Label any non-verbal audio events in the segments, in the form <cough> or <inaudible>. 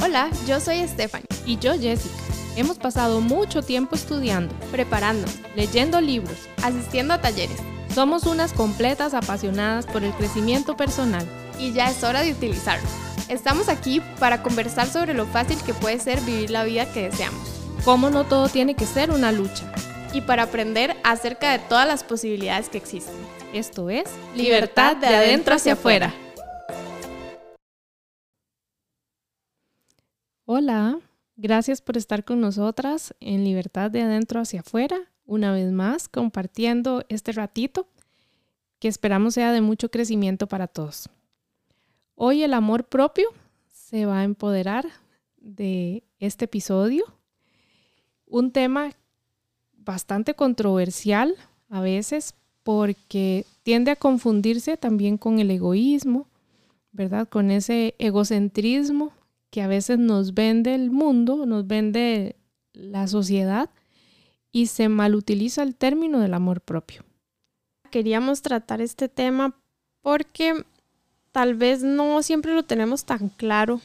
Hola, yo soy Stephanie. Y yo Jessica. Hemos pasado mucho tiempo estudiando, preparando, leyendo libros, asistiendo a talleres. Somos unas completas apasionadas por el crecimiento personal. Y ya es hora de utilizarlo. Estamos aquí para conversar sobre lo fácil que puede ser vivir la vida que deseamos. Cómo no todo tiene que ser una lucha. Y para aprender acerca de todas las posibilidades que existen. Esto es Libertad de adentro hacia afuera. Hola, gracias por estar con nosotras en Libertad de Adentro hacia afuera, una vez más compartiendo este ratito que esperamos sea de mucho crecimiento para todos. Hoy el amor propio se va a empoderar de este episodio, un tema bastante controversial a veces porque tiende a confundirse también con el egoísmo, ¿verdad? Con ese egocentrismo que a veces nos vende el mundo, nos vende la sociedad y se malutiliza el término del amor propio. Queríamos tratar este tema porque tal vez no siempre lo tenemos tan claro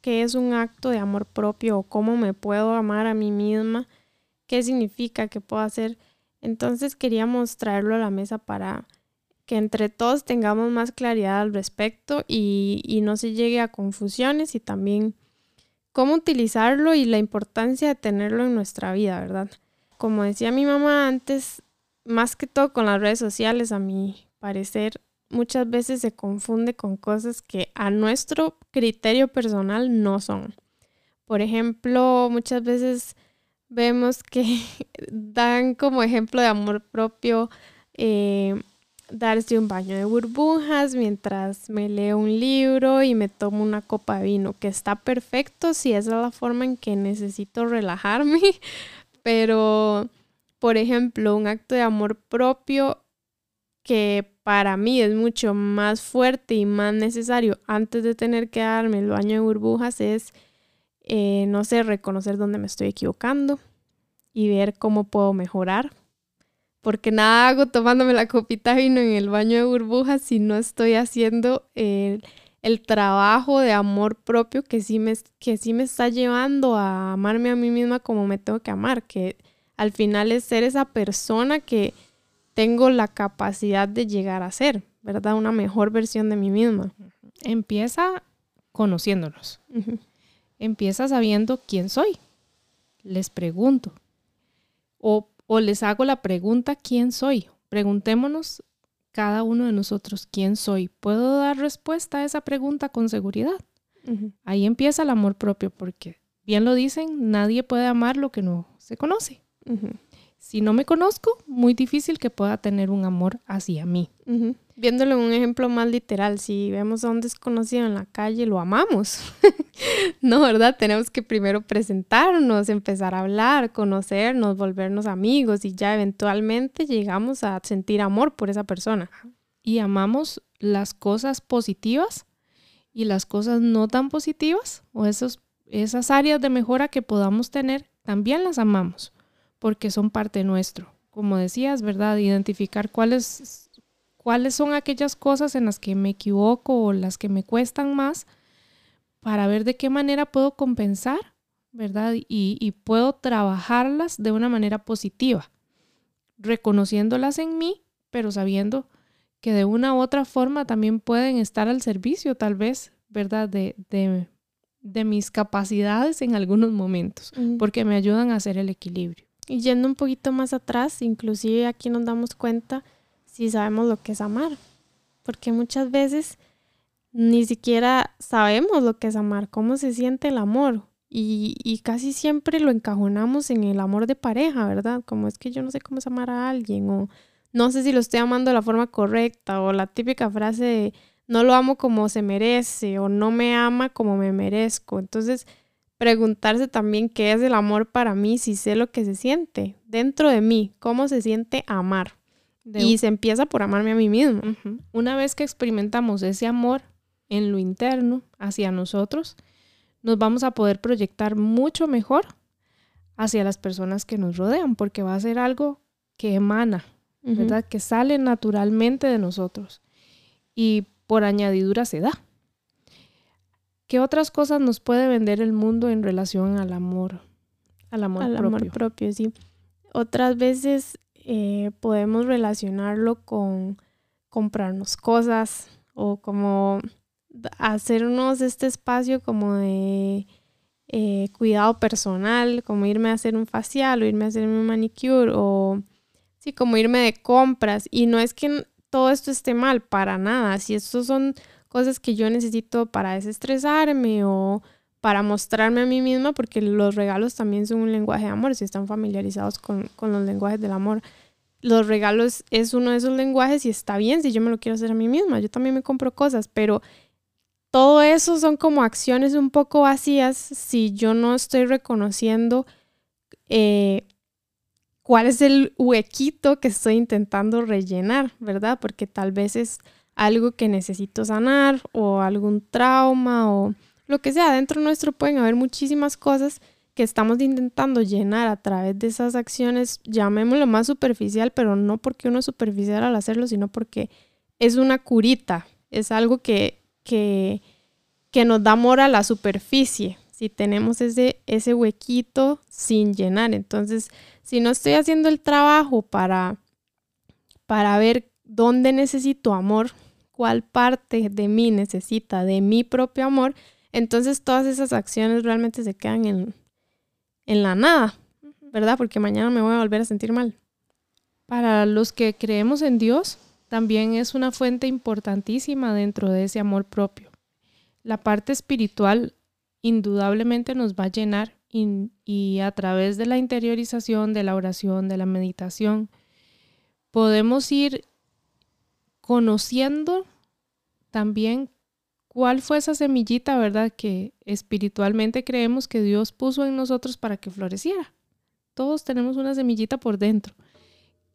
qué es un acto de amor propio o cómo me puedo amar a mí misma, qué significa, qué puedo hacer. Entonces queríamos traerlo a la mesa para que entre todos tengamos más claridad al respecto y, no se llegue a confusiones y también cómo utilizarlo y la importancia de tenerlo en nuestra vida, ¿verdad? Como decía mi mamá antes, más que todo con las redes sociales, a mi parecer, muchas veces se confunde con cosas que a nuestro criterio personal no son. Por ejemplo, muchas veces vemos que <laughs> dan como ejemplo de amor propio eh, darse un baño de burbujas mientras me leo un libro y me tomo una copa de vino, que está perfecto si esa es la forma en que necesito relajarme, <laughs> pero por ejemplo, un acto de amor propio que para mí es mucho más fuerte y más necesario antes de tener que darme el baño de burbujas es, eh, no sé, reconocer dónde me estoy equivocando y ver cómo puedo mejorar porque nada hago tomándome la copita de vino en el baño de burbujas si no estoy haciendo el, trabajo de amor propio que sí, me, que sí me está llevando a amarme a mí misma como me tengo que amar, que al final es ser esa persona que tengo la capacidad de llegar a ser, ¿verdad? Una mejor versión de mí misma. Empieza conociéndonos. Empieza sabiendo quién soy. Les pregunto. O o les hago la pregunta, ¿quién soy? Preguntémonos cada uno de nosotros, ¿quién soy? ¿Puedo dar respuesta a esa pregunta con seguridad? Ahí empieza el amor propio, porque bien lo dicen, nadie puede amar lo que no se conoce. Si no me conozco, muy difícil que pueda tener un amor hacia mí. Viéndolo en un ejemplo más literal, si vemos a un desconocido en la calle, lo amamos. <laughs> no, ¿verdad? Tenemos que primero presentarnos, empezar a hablar, conocernos, volvernos amigos y ya eventualmente llegamos a sentir amor por esa persona. Y amamos las cosas positivas y las cosas no tan positivas o esos, esas áreas de mejora que podamos tener, también las amamos porque son parte nuestro. Como decías, ¿verdad? Identificar cuáles, cuáles son aquellas cosas en las que me equivoco o las que me cuestan más para ver de qué manera puedo compensar, ¿verdad? Y, y puedo trabajarlas de una manera positiva, reconociéndolas en mí, pero sabiendo que de una u otra forma también pueden estar al servicio, tal vez, ¿verdad? De, de, de mis capacidades en algunos momentos, porque me ayudan a hacer el equilibrio. Y yendo un poquito más atrás, inclusive aquí nos damos cuenta si sabemos lo que es amar, porque muchas veces ni siquiera sabemos lo que es amar, cómo se siente el amor. Y, y, casi siempre lo encajonamos en el amor de pareja, ¿verdad? Como es que yo no sé cómo es amar a alguien o no sé si lo estoy amando de la forma correcta o la típica frase de no lo amo como se merece o no me ama como me merezco. Entonces, preguntarse también qué es el amor para mí si sé lo que se siente dentro de mí, cómo se siente amar. y se empieza por amarme a mí mismo. Una vez que experimentamos ese amor en lo interno hacia nosotros, nos vamos a poder proyectar mucho mejor hacia las personas que nos rodean, porque va a ser algo que emana, ¿verdad? Que sale naturalmente de nosotros y por añadidura se da. ¿Qué otras cosas nos puede vender el mundo en relación al amor? Al amor al propio. amor propio, sí. Otras veces eh, podemos relacionarlo con comprarnos cosas o como hacernos este espacio como de eh, cuidado personal, como irme a hacer un facial o irme a hacer un manicure o sí, como irme de compras. Y no es que todo esto esté mal, para nada. Si estos son cosas que yo necesito para desestresarme o para mostrarme a mí misma, porque los regalos también son un lenguaje de amor, si están familiarizados con, con los lenguajes del amor. Los regalos es uno de esos lenguajes y está bien si yo me lo quiero hacer a mí misma. Yo también me compro cosas, pero todo eso son como acciones un poco vacías si yo no estoy reconociendo eh, cuál es el huequito que estoy intentando rellenar, ¿verdad? Porque tal vez es algo que necesito sanar o algún trauma o lo que sea. Dentro nuestro pueden haber muchísimas cosas que estamos intentando llenar a través de esas acciones, llamémoslo más superficial, pero no porque uno es superficial al hacerlo, sino porque es una curita, es algo que, que, que nos da amor a la superficie, si tenemos ese, ese huequito sin llenar. Entonces, si no estoy haciendo el trabajo para, para ver dónde necesito amor, cuál parte de mí necesita de mi propio amor, entonces todas esas acciones realmente se quedan en, en la nada, ¿verdad? Porque mañana me voy a volver a sentir mal. Para los que creemos en Dios, también es una fuente importantísima dentro de ese amor propio. La parte espiritual indudablemente nos va a llenar y, y, a través de la interiorización, de la oración, de la meditación, podemos ir conociendo también cuál fue esa semillita, ¿verdad? Que espiritualmente creemos que Dios puso en nosotros para que floreciera. Todos tenemos una semillita por dentro.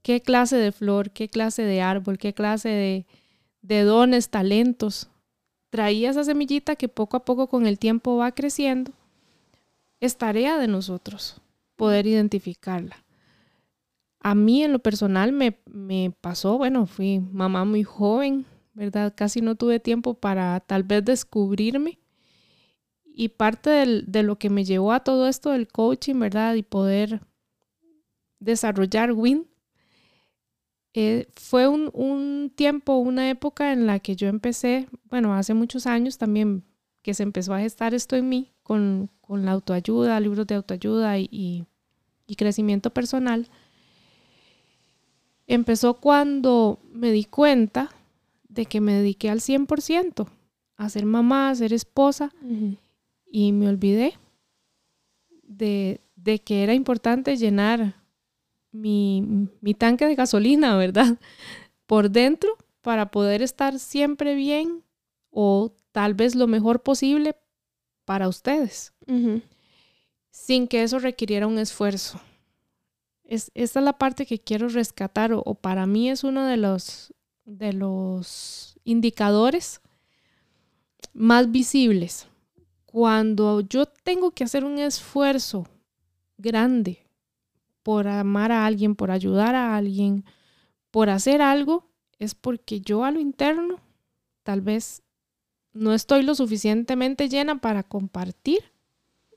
¿Qué clase de flor, qué clase de árbol, qué clase de, de dones, talentos? Traía esa semillita que poco a poco con el tiempo va creciendo. Es tarea de nosotros poder identificarla. A mí en lo personal me, me pasó, bueno, fui mamá muy joven, ¿verdad? Casi no tuve tiempo para tal vez descubrirme. Y parte de lo que me llevó a todo esto del coaching, ¿verdad? Y poder desarrollar WIN, eh, fue un, un, tiempo, una época en la que yo empecé, bueno, hace muchos años también que se empezó a gestar esto en mí con, con la autoayuda, libros de autoayuda y, y crecimiento personal empezó cuando me di cuenta de que me dediqué al 100% a ser mamá, a ser esposa uh -huh. y me olvidé de, de, que era importante llenar mi, mi tanque de gasolina, ¿verdad? Por dentro para poder estar siempre bien o tal vez lo mejor posible para ustedes, uh -huh. sin que eso requiriera un esfuerzo. Es, esta es la parte que quiero rescatar o, para mí es uno de los, de los indicadores más visibles. Cuando yo tengo que hacer un esfuerzo grande por amar a alguien, por ayudar a alguien, por hacer algo, es porque yo a lo interno tal vez no estoy lo suficientemente llena para compartir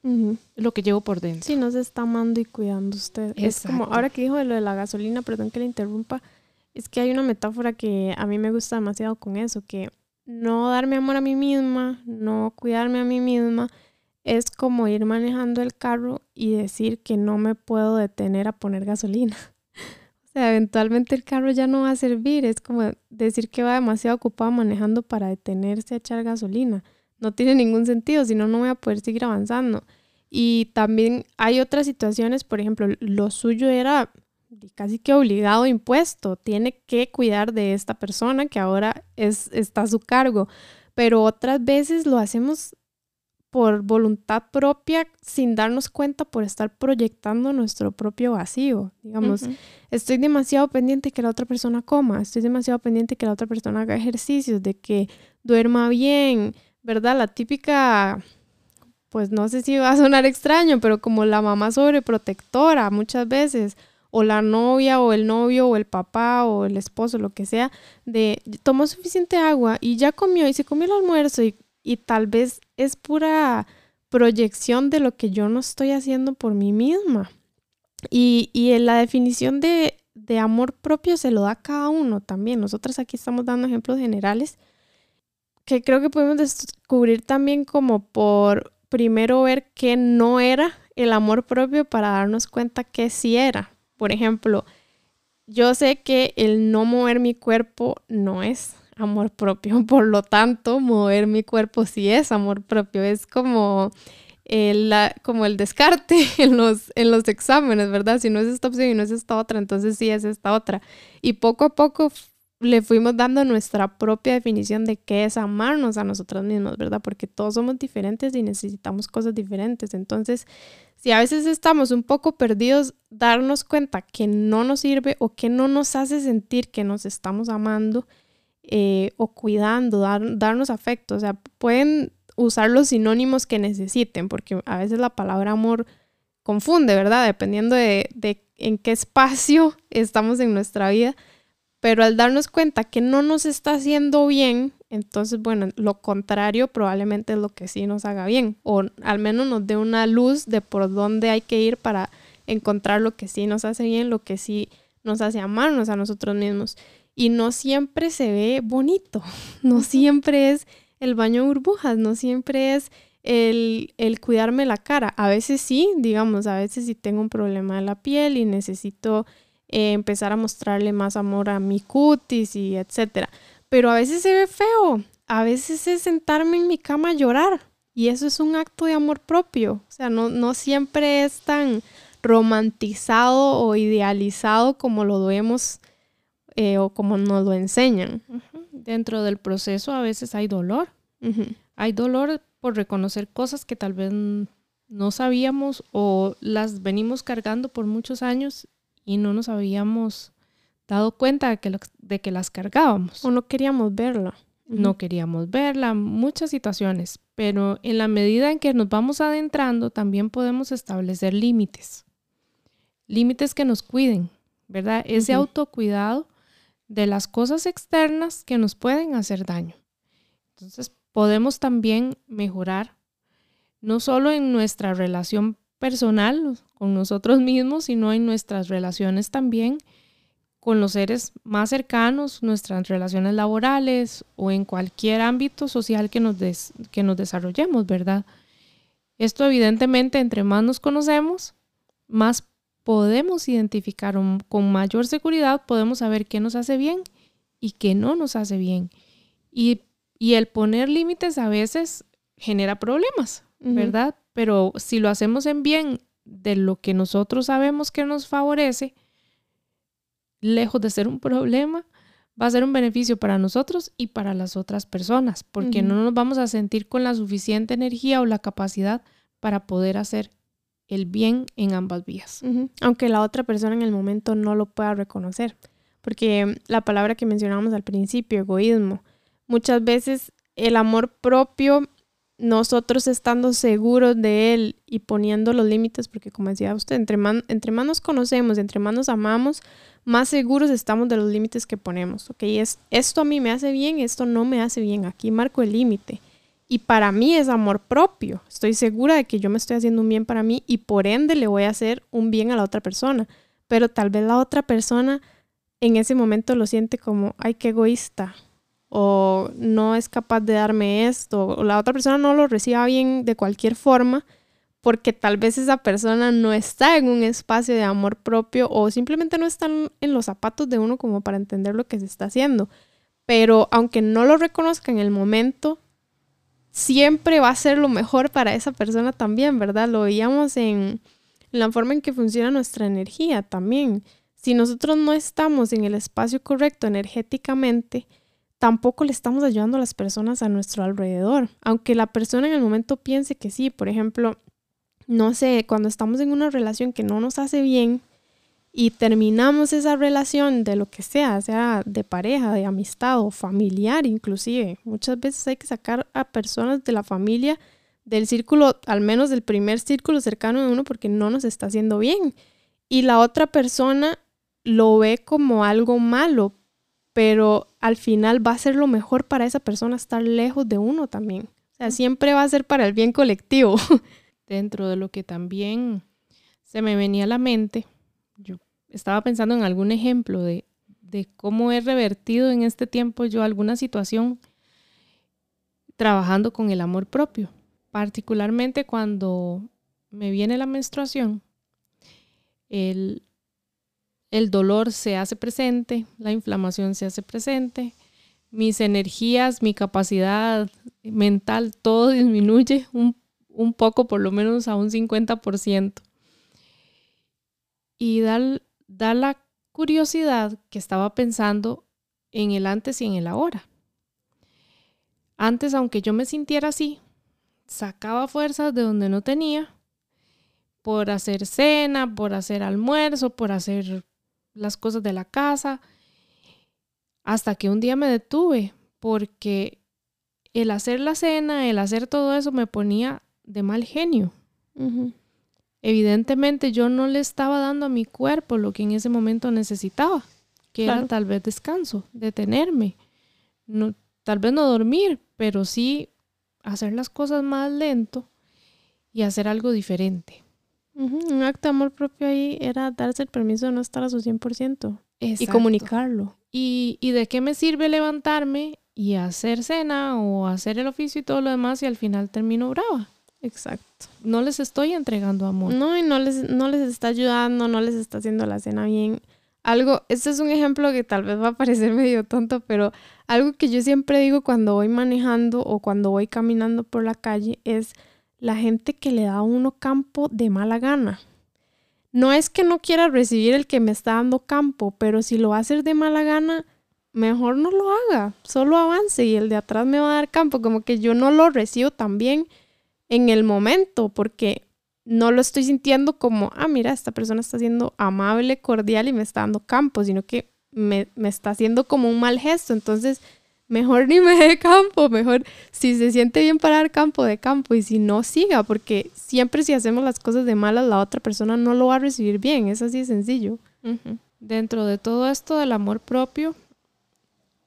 Uh -huh. lo que llevo por dentro. Sí, no se está amando y cuidando usted. Exacto. Es como, ahora que dijo de lo de la gasolina, perdón que le interrumpa, es que hay una metáfora que a mí me gusta demasiado con eso, que no darme amor a mí misma, no cuidarme a mí misma, es como ir manejando el carro y decir que no me puedo detener a poner gasolina. <laughs> o sea, eventualmente el carro ya no va a servir, es como decir que va demasiado ocupado manejando para detenerse a echar gasolina no tiene ningún sentido, si no, no voy a poder seguir avanzando. Y también hay otras situaciones, por ejemplo, lo suyo era casi que obligado impuesto, tiene que cuidar de esta persona que ahora es, está a su cargo, pero otras veces lo hacemos por voluntad propia sin darnos cuenta por estar proyectando nuestro propio vacío. Digamos, uh -huh. estoy demasiado pendiente que la otra persona coma, estoy demasiado pendiente que la otra persona haga ejercicios, de que duerma bien, ¿verdad? La típica, pues no sé si va a sonar extraño, pero como la mamá sobreprotectora muchas veces, o la novia, o el novio, o el papá, o el esposo, lo que sea, de tomó suficiente agua y ya comió y se comió el almuerzo y, tal vez es pura proyección de lo que yo no estoy haciendo por mí misma. Y, y la definición de, de amor propio se lo da cada uno también. Nosotras aquí estamos dando ejemplos generales que creo que podemos descubrir también como por primero ver qué no era el amor propio para darnos cuenta que sí era. Por ejemplo, yo sé que el no mover mi cuerpo no es amor propio, <laughs> por lo tanto, mover mi cuerpo sí es amor propio. Es como el, como el descarte <laughs> en los, en los exámenes, ¿verdad? Si no es esta opción y no es esta otra, entonces sí es esta otra. Y poco a poco le fuimos dando nuestra propia definición de qué es amarnos a nosotros mismos, ¿verdad? Porque todos somos diferentes y necesitamos cosas diferentes. Entonces, si a veces estamos un poco perdidos, darnos cuenta que no nos sirve o que no nos hace sentir que nos estamos amando eh, o cuidando, darnos afecto. O sea, pueden usar los sinónimos que necesiten, porque a veces la palabra amor confunde, ¿verdad? Dependiendo de, de en qué espacio <laughs> estamos en nuestra vida pero al darnos cuenta que no nos está haciendo bien, entonces, bueno, lo contrario probablemente es lo que sí nos haga bien, o al menos nos dé una luz de por dónde hay que ir para encontrar lo que sí nos hace bien, lo que sí nos hace amarnos a nosotros mismos. Y no siempre se ve bonito, <laughs> no siempre es el baño de burbujas, no siempre es el, el, cuidarme la cara. A veces sí, digamos, a veces sí tengo un problema de la piel y necesito eh, empezar a mostrarle más amor a mi cutis y etcétera. Pero a veces se ve feo, a veces es sentarme en mi cama a llorar y eso es un acto de amor propio. O sea, no, no siempre es tan romantizado o idealizado como lo vemos eh, o como nos lo enseñan. Dentro del proceso a veces hay dolor. Hay dolor por reconocer cosas que tal vez no sabíamos o las venimos cargando por muchos años y no nos habíamos dado cuenta de que, de que las cargábamos. O no queríamos verla. No queríamos verla, muchas situaciones, pero en la medida en que nos vamos adentrando también podemos establecer límites. Límites que nos cuiden, ¿verdad? Ese autocuidado de las cosas externas que nos pueden hacer daño. Entonces podemos también mejorar no solo en nuestra relación personal con nosotros mismos, sino en nuestras relaciones también con los seres más cercanos, nuestras relaciones laborales o en cualquier ámbito social que nos, que nos desarrollemos, ¿verdad? Esto evidentemente, entre más nos conocemos, más podemos identificar con mayor seguridad, podemos saber qué nos hace bien y qué no nos hace bien. Y, y el poner límites a veces genera problemas, ¿verdad? Pero si lo hacemos en bien de lo que nosotros sabemos que nos favorece, lejos de ser un problema, va a ser un beneficio para nosotros y para las otras personas, porque no nos vamos a sentir con la suficiente energía o la capacidad para poder hacer el bien en ambas vías. Aunque la otra persona en el momento no lo pueda reconocer, porque la palabra que mencionábamos al principio, egoísmo, muchas veces el amor propio nosotros estando seguros de Él y poniendo los límites, porque como decía usted, entre más, entre más nos conocemos, entre más nos amamos, más seguros estamos de los límites que ponemos. Ok, es, esto a mí me hace bien, esto no me hace bien, aquí marco el límite. Y para mí es amor propio. Estoy segura de que yo me estoy haciendo un bien para mí y por ende le voy a hacer un bien a la otra persona. Pero tal vez la otra persona en ese momento lo siente como, ay, qué egoísta, o no es capaz de darme esto, o la otra persona no lo reciba bien de cualquier forma, porque tal vez esa persona no está en un espacio de amor propio o simplemente no está en los zapatos de uno como para entender lo que se está haciendo. Pero aunque no lo reconozca en el momento, siempre va a ser lo mejor para esa persona también, ¿verdad? Lo veíamos en la forma en que funciona nuestra energía también. Si nosotros no estamos en el espacio correcto energéticamente, tampoco le estamos ayudando a las personas a nuestro alrededor. Aunque la persona en el momento piense que sí, por ejemplo, no sé, cuando estamos en una relación que no nos hace bien y terminamos esa relación de lo que sea, sea de pareja, de amistad o familiar inclusive, muchas veces hay que sacar a personas de la familia del círculo, al menos del primer círculo cercano de uno, porque no nos está haciendo bien. Y la otra persona lo ve como algo malo, pero al final va a ser lo mejor para esa persona estar lejos de uno también. O sea, siempre va a ser para el bien colectivo. <laughs> Dentro de lo que también se me venía a la mente, yo estaba pensando en algún ejemplo de, de cómo he revertido en este tiempo yo alguna situación trabajando con el amor propio, particularmente cuando me viene la menstruación, el, el dolor se hace presente, la inflamación se hace presente, mis energías, mi capacidad mental, todo disminuye un, un poco, por lo menos a un 50%. Y da, da la curiosidad que estaba pensando en el antes y en el ahora. Antes, aunque yo me sintiera así, sacaba fuerzas de donde no tenía por hacer cena, por hacer almuerzo, por hacer las cosas de la casa, hasta que un día me detuve porque el hacer la cena, el hacer todo eso me ponía de mal genio. Evidentemente yo no le estaba dando a mi cuerpo lo que en ese momento necesitaba, que era tal vez descanso, detenerme, no, tal vez no dormir, pero sí hacer las cosas más lento y hacer algo diferente. Un acto de amor propio ahí era darse el permiso de no estar a su 100% y comunicarlo. ¿Y, ¿Y de qué me sirve levantarme y hacer cena o hacer el oficio y todo lo demás y al final termino brava? Exacto. No les estoy entregando amor. No, y no les, no les está ayudando, no les está haciendo la cena bien. Algo, este es un ejemplo que tal vez va a parecer <laughs> medio tonto, pero algo que yo siempre digo cuando voy manejando o cuando voy caminando por la calle es la gente que le da a uno campo de mala gana. No es que no quiera recibir el que me está dando campo, pero si lo va a hacer de mala gana, mejor no lo haga, solo avance y el de atrás me va a dar campo, como que yo no lo recibo también en el momento, porque no lo estoy sintiendo como, ah, mira, esta persona está siendo amable, cordial y me está dando campo, sino que me, me está haciendo como un mal gesto. Entonces, mejor ni me dé campo, mejor si se siente bien para dar campo, de campo y si no, siga, porque siempre si hacemos las cosas de malas, la otra persona no lo va a recibir bien, es así de sencillo. Dentro de todo esto del amor propio,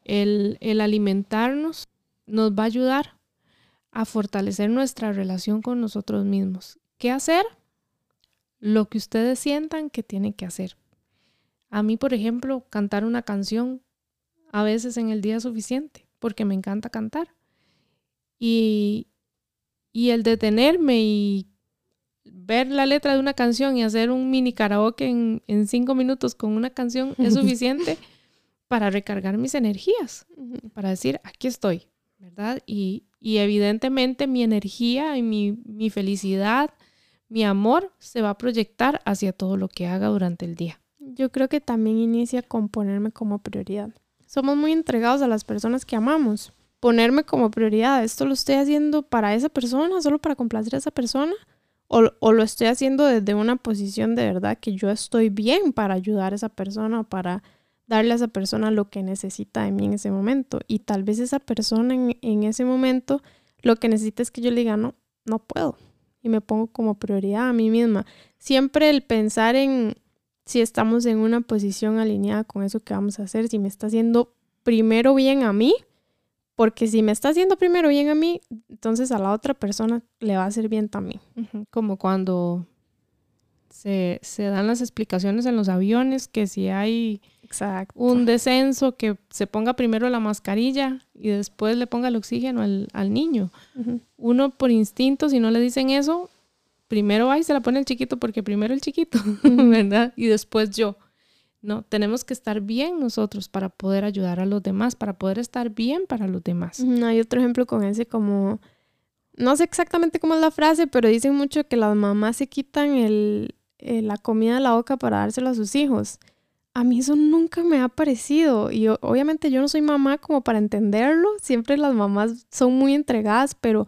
el, el alimentarnos nos va a ayudar a fortalecer nuestra relación con nosotros mismos. ¿Qué hacer? Lo que ustedes sientan que tienen que hacer. A mí, por ejemplo, cantar una canción a veces en el día es suficiente, porque me encanta cantar. Y, y el detenerme y ver la letra de una canción y hacer un mini karaoke en, en cinco minutos con una canción es <laughs> suficiente para recargar mis energías, para decir, aquí estoy, ¿verdad? Y, y evidentemente mi energía y mi, mi felicidad, mi amor se va a proyectar hacia todo lo que haga durante el día. Yo creo que también inicia con ponerme como prioridad. Somos muy entregados a las personas que amamos. Ponerme como prioridad, esto lo estoy haciendo para esa persona, solo para complacer a esa persona, o, o, lo estoy haciendo desde una posición de verdad que yo estoy bien para ayudar a esa persona, para darle a esa persona lo que necesita de mí en ese momento. Y tal vez esa persona en, en ese momento lo que necesita es que yo le diga, no, no puedo. Y me pongo como prioridad a mí misma. Siempre el pensar en si estamos en una posición alineada con eso que vamos a hacer, si me está haciendo primero bien a mí, porque si me está haciendo primero bien a mí, entonces a la otra persona le va a hacer bien también. Como cuando se, se dan las explicaciones en los aviones, que si hay Exacto. un descenso, que se ponga primero la mascarilla y después le ponga el oxígeno al, al niño. Uno por instinto, si no le dicen eso, primero va y se la pone el chiquito porque primero el chiquito, <laughs> ¿verdad? Y después yo. No, tenemos que estar bien nosotros para poder ayudar a los demás, para poder estar bien para los demás. Hay otro ejemplo con ese como, no sé exactamente cómo es la frase, pero dicen mucho que las mamás se quitan el, eh, la comida de la boca para dárselo a sus hijos a mí eso nunca me ha parecido y obviamente yo no soy mamá como para entenderlo, siempre las mamás son muy entregadas, pero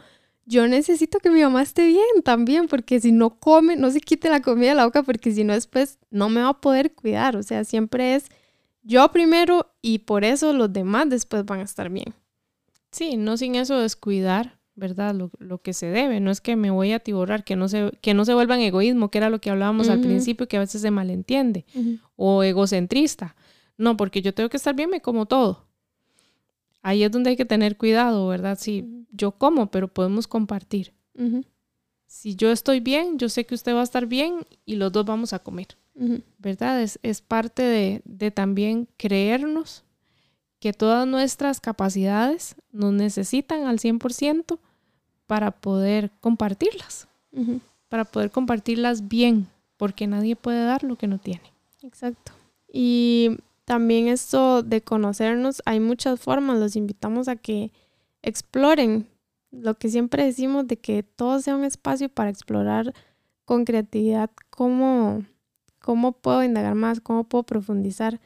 yo necesito que mi mamá esté bien también, porque si no come, no se quite la comida de la boca, porque si no después no me va a poder cuidar, o sea, siempre es yo primero y por eso los demás después van a estar bien. Sí, no sin eso descuidar ¿verdad? Lo, que se debe. No es que me voy a tiborrar, que no se, que no se vuelvan egoísmo, que era lo que hablábamos al principio, que a veces se malentiende, o egocentrista. No, porque yo tengo que estar bien, me como todo. Ahí es donde hay que tener cuidado, ¿verdad? Si yo como, pero podemos compartir. Si yo estoy bien, yo sé que usted va a estar bien y los dos vamos a comer. ¿Verdad? Es, es parte de, de, también creernos que todas nuestras capacidades nos necesitan al 100% para poder compartirlas, para poder compartirlas bien, porque nadie puede dar lo que no tiene. Exacto. Y también esto de conocernos, hay muchas formas, los invitamos a que exploren lo que siempre decimos de que todo sea un espacio para explorar con creatividad cómo, cómo puedo indagar más, cómo puedo profundizar.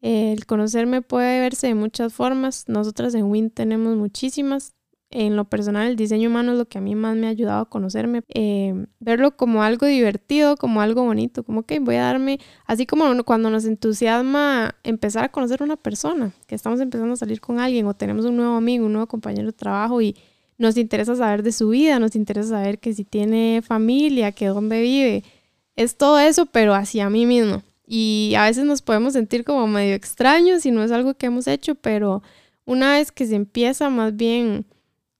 El conocerme puede verse de muchas formas. Nosotras en WIN tenemos muchísimas en lo personal, el diseño humano es lo que a mí más me ha ayudado a conocerme, eh, verlo como algo divertido, como algo bonito, como que voy a darme, así como cuando nos entusiasma empezar a conocer a una persona, que estamos empezando a salir con alguien o tenemos un nuevo amigo, un nuevo compañero de trabajo y nos interesa saber de su vida, nos interesa saber que si tiene familia, que dónde vive, es todo eso, pero hacia mí mismo. Y a veces nos podemos sentir como medio extraños si no es algo que hemos hecho, pero una vez que se empieza más bien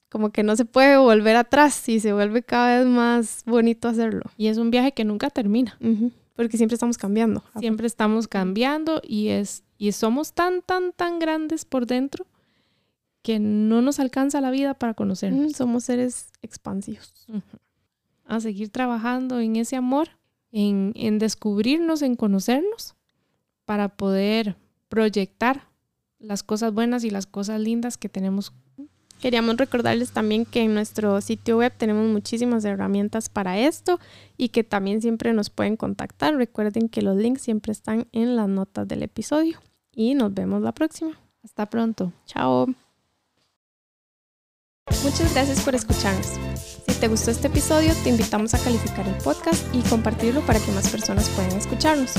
como que no se puede volver atrás y se vuelve cada vez más bonito hacerlo. Y es un viaje que nunca termina. Porque siempre estamos cambiando. Siempre estamos cambiando y, es, y somos tan, tan, tan grandes por dentro que no nos alcanza la vida para conocernos. somos seres expansivos. A seguir trabajando en ese amor, en, en descubrirnos, en conocernos, para poder proyectar las cosas buenas y las cosas lindas que tenemos Queríamos recordarles también que en nuestro sitio web tenemos muchísimas herramientas para esto y que también siempre nos pueden contactar. Recuerden que los links siempre están en las notas del episodio. Y nos vemos la próxima. Hasta pronto. Chao. Muchas gracias por escucharnos. Si te gustó este episodio, te invitamos a calificar el podcast y compartirlo para que más personas puedan escucharnos.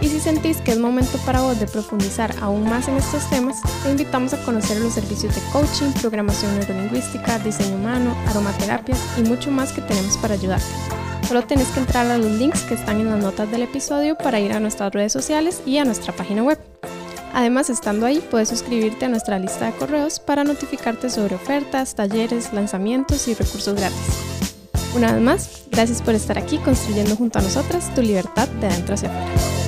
Y si sentís que es momento para vos de profundizar aún más en estos temas, te invitamos a conocer los servicios de coaching, programación neurolingüística, diseño humano, aromaterapias y mucho más que tenemos para ayudarte. Solo tenés que entrar a los links que están en las notas del episodio para ir a nuestras redes sociales y a nuestra página web. Además, estando ahí, puedes suscribirte a nuestra lista de correos para notificarte sobre ofertas, talleres, lanzamientos y recursos gratis. Una vez más, gracias por estar aquí construyendo junto a nosotras tu libertad de adentro hacia afuera.